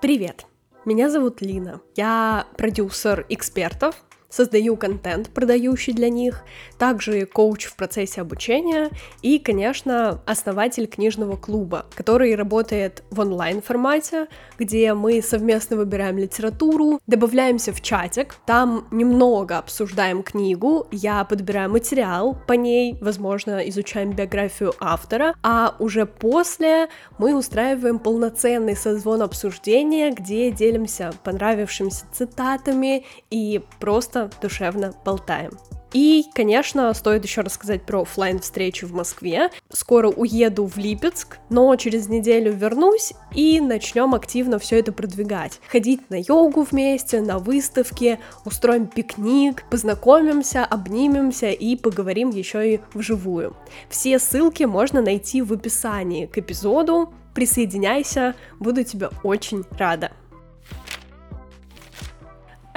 Привет! Меня зовут Лина. Я продюсер экспертов, создаю контент, продающий для них, также коуч в процессе обучения и, конечно, основатель книжного клуба, который работает в онлайн-формате, где мы совместно выбираем литературу, добавляемся в чатик, там немного обсуждаем книгу, я подбираю материал по ней, возможно, изучаем биографию автора, а уже после мы устраиваем полноценный созвон обсуждения, где делимся понравившимися цитатами и просто просто душевно болтаем. И, конечно, стоит еще рассказать про офлайн встречу в Москве. Скоро уеду в Липецк, но через неделю вернусь и начнем активно все это продвигать. Ходить на йогу вместе, на выставки, устроим пикник, познакомимся, обнимемся и поговорим еще и вживую. Все ссылки можно найти в описании к эпизоду. Присоединяйся, буду тебя очень рада.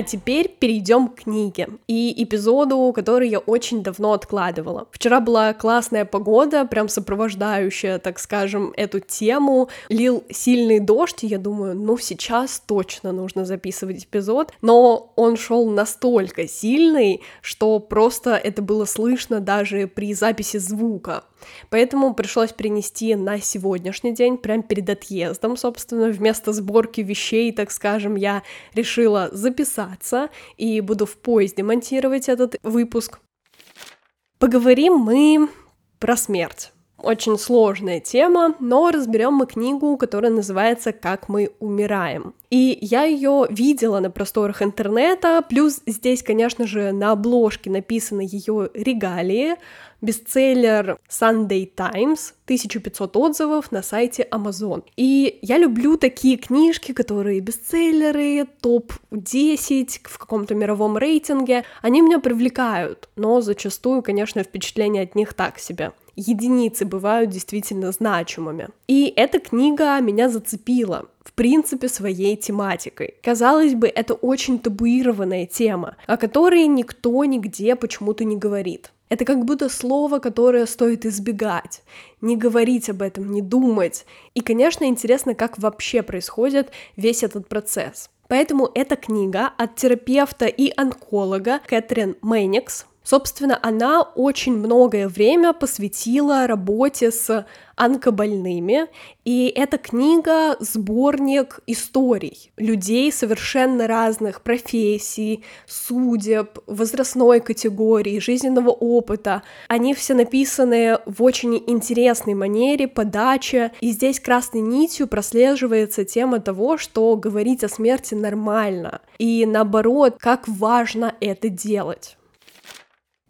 А теперь перейдем к книге и эпизоду, который я очень давно откладывала. Вчера была классная погода, прям сопровождающая, так скажем, эту тему. Лил сильный дождь, и я думаю, ну сейчас точно нужно записывать эпизод. Но он шел настолько сильный, что просто это было слышно даже при записи звука. Поэтому пришлось принести на сегодняшний день, прям перед отъездом, собственно, вместо сборки вещей, так скажем, я решила записаться и буду в поезде монтировать этот выпуск. Поговорим мы про смерть. Очень сложная тема, но разберем мы книгу, которая называется «Как мы умираем». И я ее видела на просторах интернета, плюс здесь, конечно же, на обложке написаны ее регалии, бестселлер Sunday Times, 1500 отзывов на сайте Amazon. И я люблю такие книжки, которые бестселлеры, топ-10 в каком-то мировом рейтинге. Они меня привлекают, но зачастую, конечно, впечатление от них так себе единицы бывают действительно значимыми. И эта книга меня зацепила, в принципе, своей тематикой. Казалось бы, это очень табуированная тема, о которой никто нигде почему-то не говорит. Это как будто слово, которое стоит избегать, не говорить об этом, не думать. И, конечно, интересно, как вообще происходит весь этот процесс. Поэтому эта книга от терапевта и онколога Кэтрин Мэникс, Собственно, она очень многое время посвятила работе с онкобольными, и эта книга — сборник историй людей совершенно разных профессий, судеб, возрастной категории, жизненного опыта. Они все написаны в очень интересной манере, подаче, и здесь красной нитью прослеживается тема того, что говорить о смерти нормально, и наоборот, как важно это делать.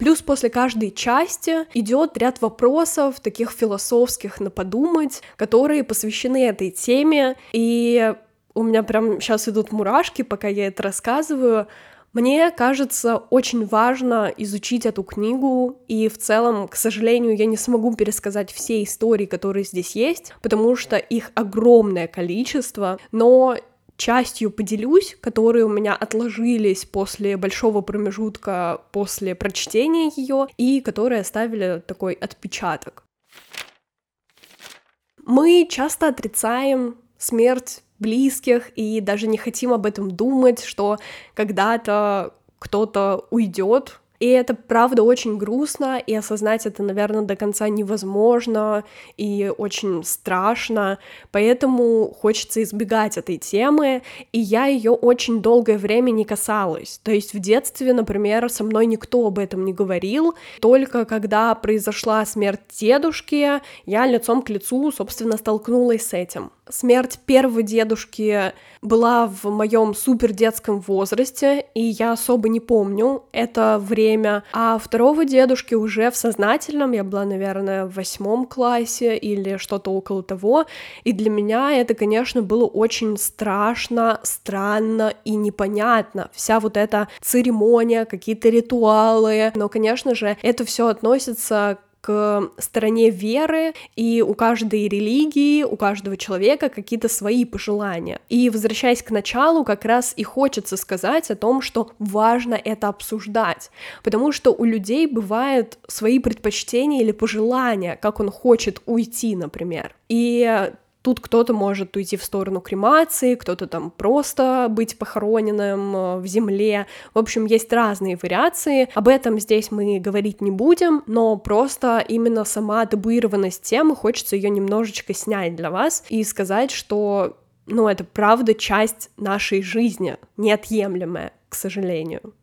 Плюс после каждой части идет ряд вопросов, таких философских на подумать, которые посвящены этой теме. И у меня прям сейчас идут мурашки, пока я это рассказываю. Мне кажется, очень важно изучить эту книгу, и в целом, к сожалению, я не смогу пересказать все истории, которые здесь есть, потому что их огромное количество, но частью поделюсь, которые у меня отложились после большого промежутка после прочтения ее и которые оставили такой отпечаток. Мы часто отрицаем смерть близких и даже не хотим об этом думать, что когда-то кто-то уйдет и это, правда, очень грустно, и осознать это, наверное, до конца невозможно и очень страшно, поэтому хочется избегать этой темы, и я ее очень долгое время не касалась. То есть в детстве, например, со мной никто об этом не говорил, только когда произошла смерть дедушки, я лицом к лицу, собственно, столкнулась с этим. Смерть первого дедушки была в моем супер детском возрасте, и я особо не помню это время. А второго дедушки уже в сознательном, я была, наверное, в восьмом классе или что-то около того. И для меня это, конечно, было очень страшно, странно и непонятно. Вся вот эта церемония, какие-то ритуалы. Но, конечно же, это все относится к стороне веры, и у каждой религии, у каждого человека какие-то свои пожелания. И возвращаясь к началу, как раз и хочется сказать о том, что важно это обсуждать, потому что у людей бывают свои предпочтения или пожелания, как он хочет уйти, например. И Тут кто-то может уйти в сторону кремации, кто-то там просто быть похороненным э, в земле. В общем, есть разные вариации. Об этом здесь мы говорить не будем, но просто именно сама табуированность темы, хочется ее немножечко снять для вас и сказать, что ну, это правда часть нашей жизни, неотъемлемая, к сожалению.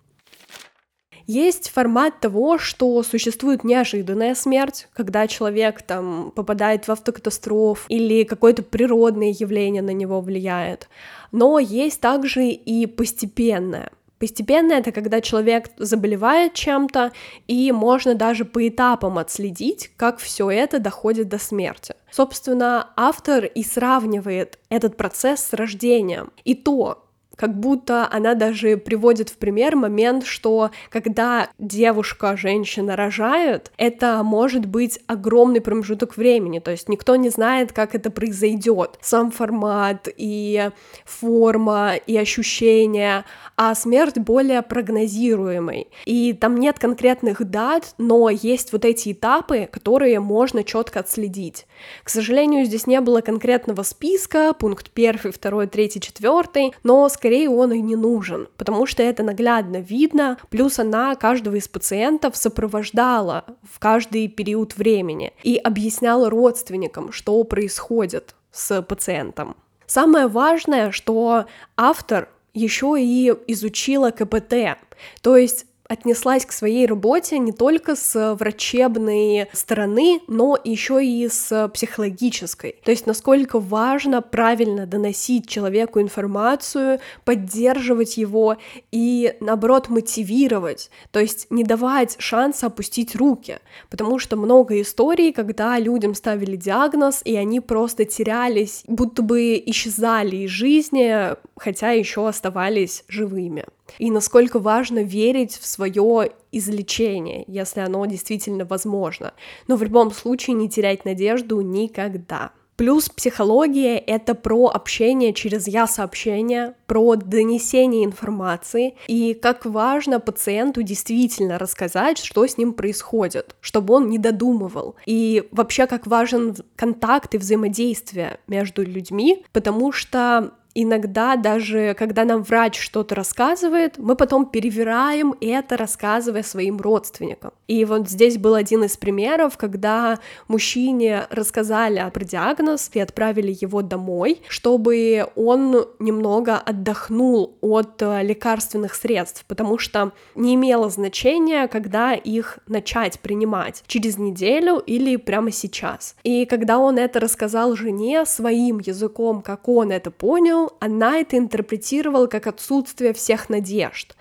Есть формат того, что существует неожиданная смерть, когда человек там попадает в автокатастроф или какое-то природное явление на него влияет. Но есть также и постепенная. Постепенно это когда человек заболевает чем-то, и можно даже по этапам отследить, как все это доходит до смерти. Собственно, автор и сравнивает этот процесс с рождением. И то, как будто она даже приводит в пример момент, что когда девушка, женщина рожает, это может быть огромный промежуток времени, то есть никто не знает, как это произойдет. Сам формат и форма и ощущения, а смерть более прогнозируемой. И там нет конкретных дат, но есть вот эти этапы, которые можно четко отследить. К сожалению, здесь не было конкретного списка, пункт первый, второй, третий, четвертый, но скорее скорее он и не нужен, потому что это наглядно видно, плюс она каждого из пациентов сопровождала в каждый период времени и объясняла родственникам, что происходит с пациентом. Самое важное, что автор еще и изучила КПТ, то есть отнеслась к своей работе не только с врачебной стороны, но еще и с психологической. То есть насколько важно правильно доносить человеку информацию, поддерживать его и, наоборот, мотивировать, то есть не давать шанса опустить руки, потому что много историй, когда людям ставили диагноз, и они просто терялись, будто бы исчезали из жизни, хотя еще оставались живыми и насколько важно верить в свое излечение, если оно действительно возможно. Но в любом случае не терять надежду никогда. Плюс психология — это про общение через «я-сообщение», про донесение информации, и как важно пациенту действительно рассказать, что с ним происходит, чтобы он не додумывал. И вообще, как важен контакт и взаимодействие между людьми, потому что иногда даже, когда нам врач что-то рассказывает, мы потом перевираем это, рассказывая своим родственникам. И вот здесь был один из примеров, когда мужчине рассказали про диагноз и отправили его домой, чтобы он немного отдохнул от э, лекарственных средств, потому что не имело значения, когда их начать принимать, через неделю или прямо сейчас. И когда он это рассказал жене своим языком, как он это понял, она это интерпретировала как отсутствие всех надежд.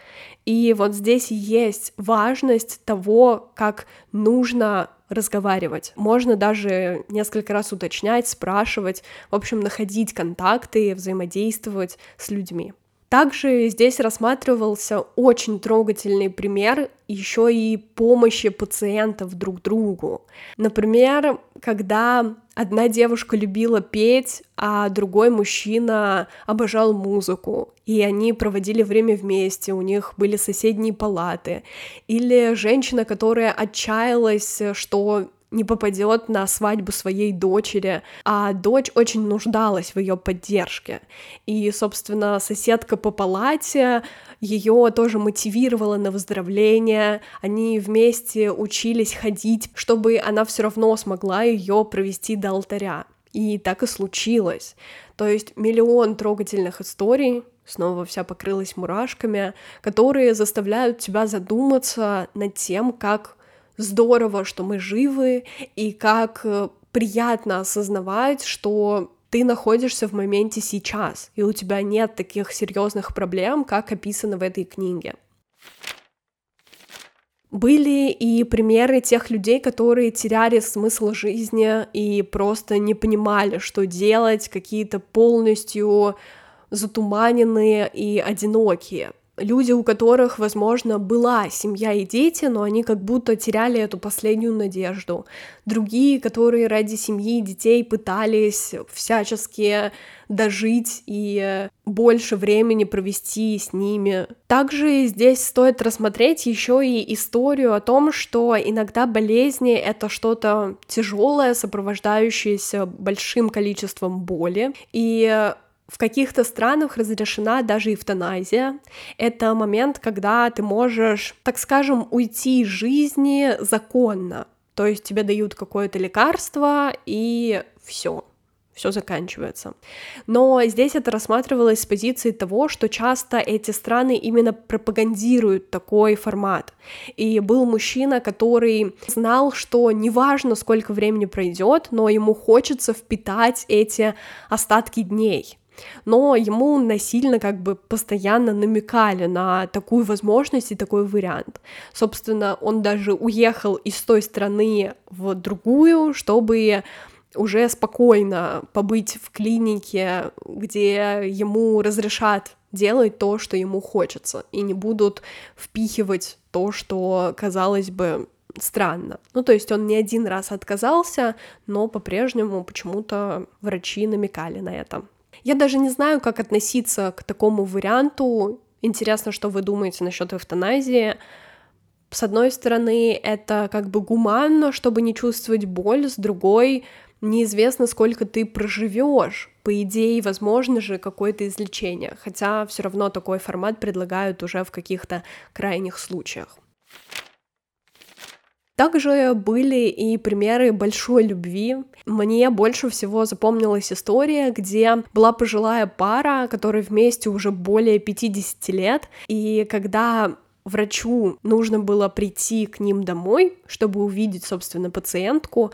И вот здесь есть важность того, как нужно разговаривать. Можно даже несколько раз уточнять, спрашивать, в общем, находить контакты, взаимодействовать с людьми. Также здесь рассматривался очень трогательный пример еще и помощи пациентов друг другу. Например, когда одна девушка любила петь, а другой мужчина обожал музыку, и они проводили время вместе, у них были соседние палаты. Или женщина, которая отчаялась, что не попадет на свадьбу своей дочери, а дочь очень нуждалась в ее поддержке. И, собственно, соседка по палате ее тоже мотивировала на выздоровление, они вместе учились ходить, чтобы она все равно смогла ее провести до алтаря. И так и случилось. То есть миллион трогательных историй, снова вся покрылась мурашками, которые заставляют тебя задуматься над тем, как здорово, что мы живы, и как э, приятно осознавать, что ты находишься в моменте сейчас, и у тебя нет таких серьезных проблем, как описано в этой книге. Были и примеры тех людей, которые теряли смысл жизни и просто не понимали, что делать, какие-то полностью затуманенные и одинокие. Люди, у которых, возможно, была семья и дети, но они как будто теряли эту последнюю надежду. Другие, которые ради семьи и детей пытались всячески дожить и больше времени провести с ними. Также здесь стоит рассмотреть еще и историю о том, что иногда болезни — это что-то тяжелое, сопровождающееся большим количеством боли, и в каких-то странах разрешена даже эвтаназия. Это момент, когда ты можешь, так скажем, уйти из жизни законно. То есть тебе дают какое-то лекарство, и все все заканчивается. Но здесь это рассматривалось с позиции того, что часто эти страны именно пропагандируют такой формат. И был мужчина, который знал, что неважно, сколько времени пройдет, но ему хочется впитать эти остатки дней но ему насильно как бы постоянно намекали на такую возможность и такой вариант. Собственно, он даже уехал из той страны в другую, чтобы уже спокойно побыть в клинике, где ему разрешат делать то, что ему хочется, и не будут впихивать то, что, казалось бы, странно. Ну, то есть он не один раз отказался, но по-прежнему почему-то врачи намекали на это. Я даже не знаю, как относиться к такому варианту. Интересно, что вы думаете насчет эвтаназии. С одной стороны, это как бы гуманно, чтобы не чувствовать боль, с другой, неизвестно, сколько ты проживешь. По идее, возможно же какое-то излечение, хотя все равно такой формат предлагают уже в каких-то крайних случаях. Также были и примеры большой любви. Мне больше всего запомнилась история, где была пожилая пара, которая вместе уже более 50 лет, и когда врачу нужно было прийти к ним домой, чтобы увидеть, собственно, пациентку,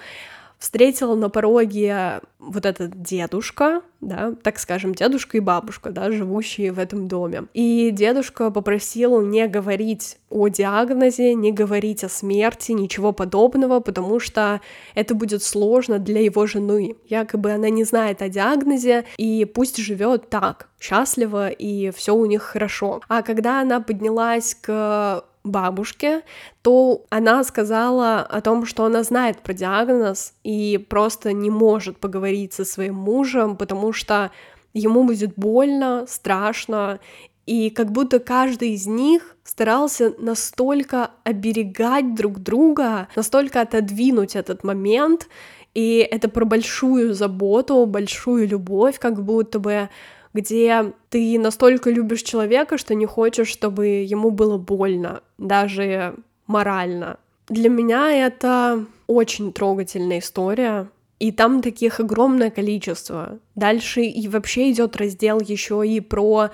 встретила на пороге вот этот дедушка, да, так скажем, дедушка и бабушка, да, живущие в этом доме. И дедушка попросил не говорить о диагнозе, не говорить о смерти, ничего подобного, потому что это будет сложно для его жены. Якобы она не знает о диагнозе, и пусть живет так, счастливо, и все у них хорошо. А когда она поднялась к бабушке, то она сказала о том, что она знает про диагноз и просто не может поговорить со своим мужем, потому что ему будет больно, страшно, и как будто каждый из них старался настолько оберегать друг друга, настолько отодвинуть этот момент, и это про большую заботу, большую любовь, как будто бы где ты настолько любишь человека, что не хочешь, чтобы ему было больно, даже морально. Для меня это очень трогательная история, и там таких огромное количество. Дальше и вообще идет раздел еще и про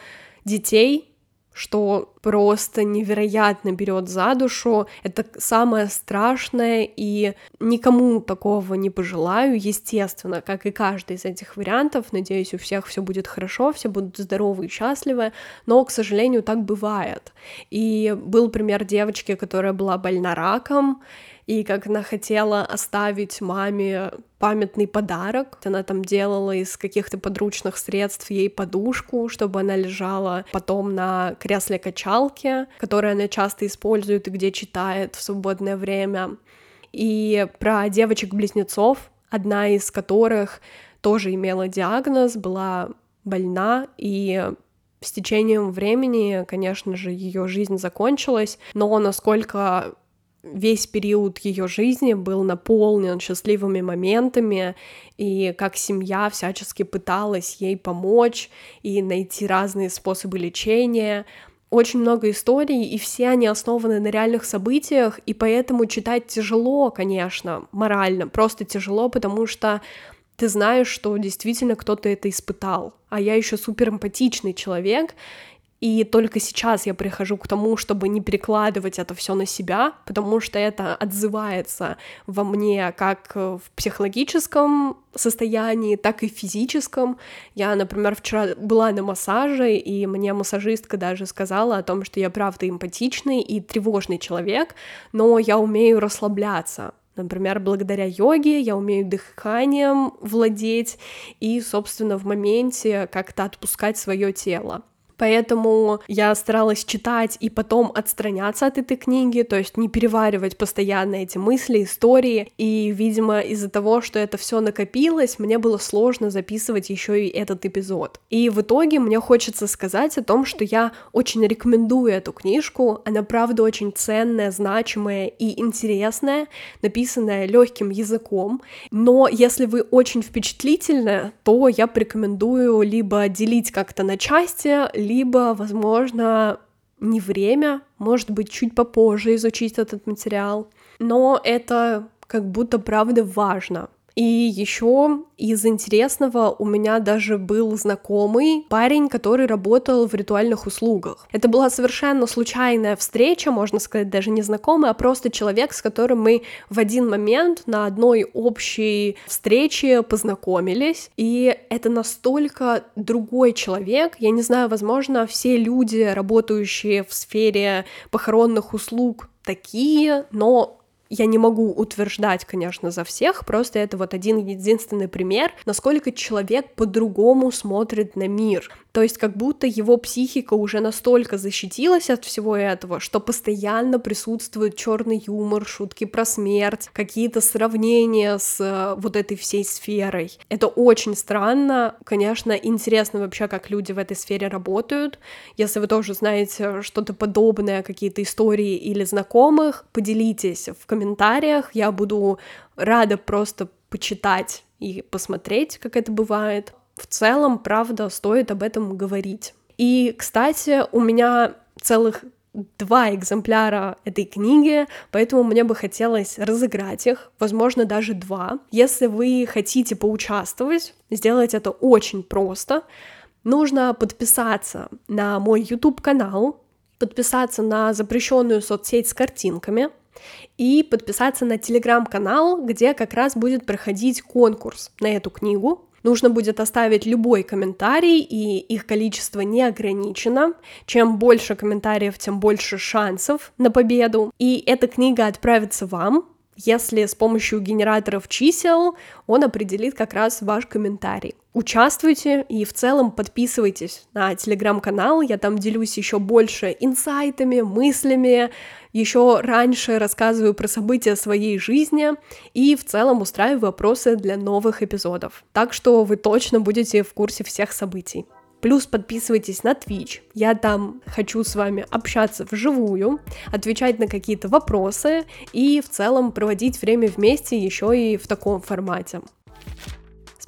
детей, что просто невероятно берет за душу. Это самое страшное, и никому такого не пожелаю, естественно, как и каждый из этих вариантов. Надеюсь, у всех все будет хорошо, все будут здоровы и счастливы, но, к сожалению, так бывает. И был пример девочки, которая была больна раком, и как она хотела оставить маме памятный подарок. Она там делала из каких-то подручных средств ей подушку, чтобы она лежала потом на кресле качалки, которое она часто использует и где читает в свободное время. И про девочек-близнецов, одна из которых тоже имела диагноз, была больна, и с течением времени, конечно же, ее жизнь закончилась, но насколько весь период ее жизни был наполнен счастливыми моментами, и как семья всячески пыталась ей помочь и найти разные способы лечения. Очень много историй, и все они основаны на реальных событиях, и поэтому читать тяжело, конечно, морально, просто тяжело, потому что ты знаешь, что действительно кто-то это испытал. А я еще супер эмпатичный человек, и только сейчас я прихожу к тому, чтобы не перекладывать это все на себя, потому что это отзывается во мне как в психологическом состоянии, так и в физическом. Я, например, вчера была на массаже, и мне массажистка даже сказала о том, что я правда эмпатичный и тревожный человек, но я умею расслабляться, Например, благодаря йоге я умею дыханием владеть и, собственно, в моменте как-то отпускать свое тело. Поэтому я старалась читать и потом отстраняться от этой книги, то есть не переваривать постоянно эти мысли, истории. И, видимо, из-за того, что это все накопилось, мне было сложно записывать еще и этот эпизод. И в итоге мне хочется сказать о том, что я очень рекомендую эту книжку. Она, правда, очень ценная, значимая и интересная, написанная легким языком. Но если вы очень впечатлительны, то я порекомендую либо делить как-то на части, либо, возможно, не время, может быть, чуть попозже изучить этот материал, но это как будто правда важно, и еще из интересного у меня даже был знакомый парень, который работал в ритуальных услугах. Это была совершенно случайная встреча, можно сказать, даже не знакомый, а просто человек, с которым мы в один момент на одной общей встрече познакомились. И это настолько другой человек. Я не знаю, возможно, все люди, работающие в сфере похоронных услуг, такие, но я не могу утверждать, конечно, за всех, просто это вот один единственный пример, насколько человек по-другому смотрит на мир. То есть как будто его психика уже настолько защитилась от всего этого, что постоянно присутствует черный юмор, шутки про смерть, какие-то сравнения с э, вот этой всей сферой. Это очень странно. Конечно, интересно вообще, как люди в этой сфере работают. Если вы тоже знаете что-то подобное, какие-то истории или знакомых, поделитесь в комментариях. Я буду рада просто почитать и посмотреть, как это бывает в целом, правда, стоит об этом говорить. И, кстати, у меня целых два экземпляра этой книги, поэтому мне бы хотелось разыграть их, возможно, даже два. Если вы хотите поучаствовать, сделать это очень просто. Нужно подписаться на мой YouTube-канал, подписаться на запрещенную соцсеть с картинками и подписаться на телеграм-канал, где как раз будет проходить конкурс на эту книгу. Нужно будет оставить любой комментарий, и их количество не ограничено. Чем больше комментариев, тем больше шансов на победу. И эта книга отправится вам, если с помощью генераторов чисел он определит как раз ваш комментарий. Участвуйте и в целом подписывайтесь на телеграм-канал, я там делюсь еще больше инсайтами, мыслями, еще раньше рассказываю про события своей жизни и в целом устраиваю вопросы для новых эпизодов. Так что вы точно будете в курсе всех событий. Плюс подписывайтесь на Twitch. Я там хочу с вами общаться вживую, отвечать на какие-то вопросы и в целом проводить время вместе еще и в таком формате.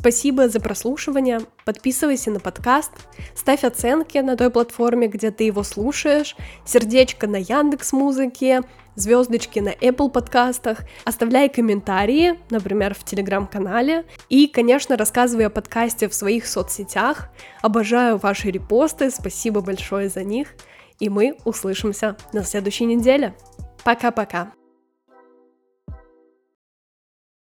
Спасибо за прослушивание. Подписывайся на подкаст, ставь оценки на той платформе, где ты его слушаешь, сердечко на Яндекс Музыке, звездочки на Apple подкастах, оставляй комментарии, например, в телеграм-канале, и, конечно, рассказывай о подкасте в своих соцсетях. Обожаю ваши репосты, спасибо большое за них, и мы услышимся на следующей неделе. Пока-пока.